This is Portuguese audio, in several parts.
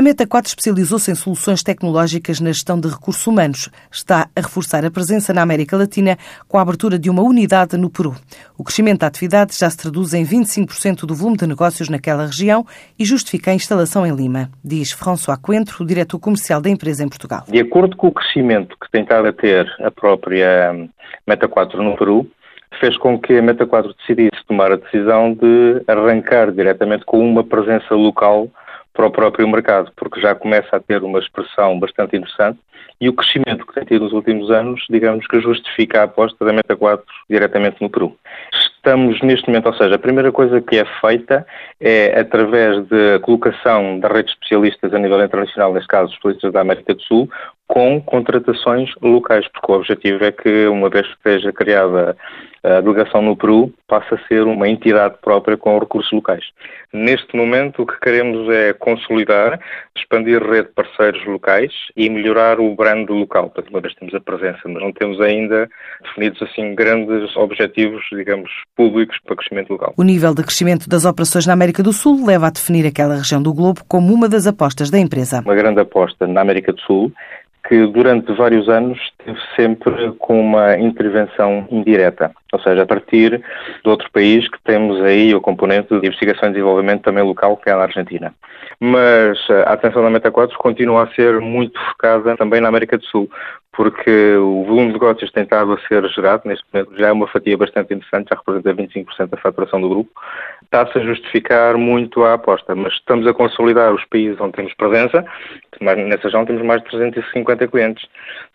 A Meta 4 especializou-se em soluções tecnológicas na gestão de recursos humanos. Está a reforçar a presença na América Latina com a abertura de uma unidade no Peru. O crescimento da atividade já se traduz em 25% do volume de negócios naquela região e justifica a instalação em Lima, diz François Coentro, diretor comercial da empresa em Portugal. De acordo com o crescimento que tem estado a ter a própria Meta 4 no Peru, fez com que a Meta 4 decidisse tomar a decisão de arrancar diretamente com uma presença local para o próprio mercado, porque já começa a ter uma expressão bastante interessante e o crescimento que tem tido nos últimos anos, digamos que justifica a aposta da Meta 4 diretamente no Peru. Estamos neste momento, ou seja, a primeira coisa que é feita é através da colocação da rede de especialistas a nível internacional, neste caso especialistas da América do Sul, com contratações locais, porque o objetivo é que, uma vez que esteja criada a delegação no Peru, passe a ser uma entidade própria com recursos locais. Neste momento, o que queremos é consolidar, expandir a rede de parceiros locais e melhorar o brand local. Portanto, uma vez temos a presença, mas não temos ainda definidos assim grandes objetivos, digamos, públicos para crescimento local. O nível de crescimento das operações na América do Sul leva a definir aquela região do globo como uma das apostas da empresa. Uma grande aposta na América do Sul que durante vários anos esteve sempre com uma intervenção indireta, ou seja, a partir de outro país que temos aí o componente de investigação e desenvolvimento também local, que é na Argentina. Mas a atenção da Meta 4 continua a ser muito focada também na América do Sul, porque o volume de negócios tem estado a ser gerado, neste momento. Já é uma fatia bastante interessante, já representa 25% da faturação do grupo, está-se a justificar muito a aposta, mas estamos a consolidar os países onde temos presença, nessa região temos mais de 350 clientes.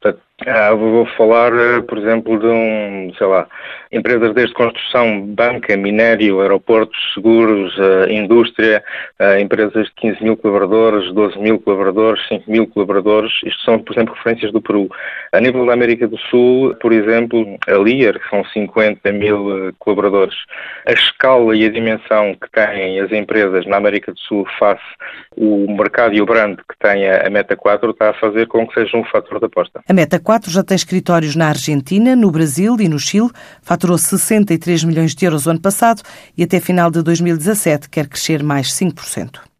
Portanto, ah, vou falar, eh, por exemplo, de um, sei lá, empresas desde construção, banca, minério, aeroportos, seguros, uh, indústria, empresas de 15 mil colaboradores, 12 mil colaboradores, 5 mil colaboradores. Isto são, por exemplo, referências do Peru. A nível da América do Sul, por exemplo, a Lear, que são 50 mil colaboradores. A escala e a dimensão que têm as empresas na América do Sul face o mercado e o brand que tem a Meta 4 está a fazer com que seja um fator de aposta. A Meta 4 já tem escritórios na Argentina, no Brasil e no Chile, faturou 63 milhões de euros o ano passado e até final de 2017 quer crescer mais 5%.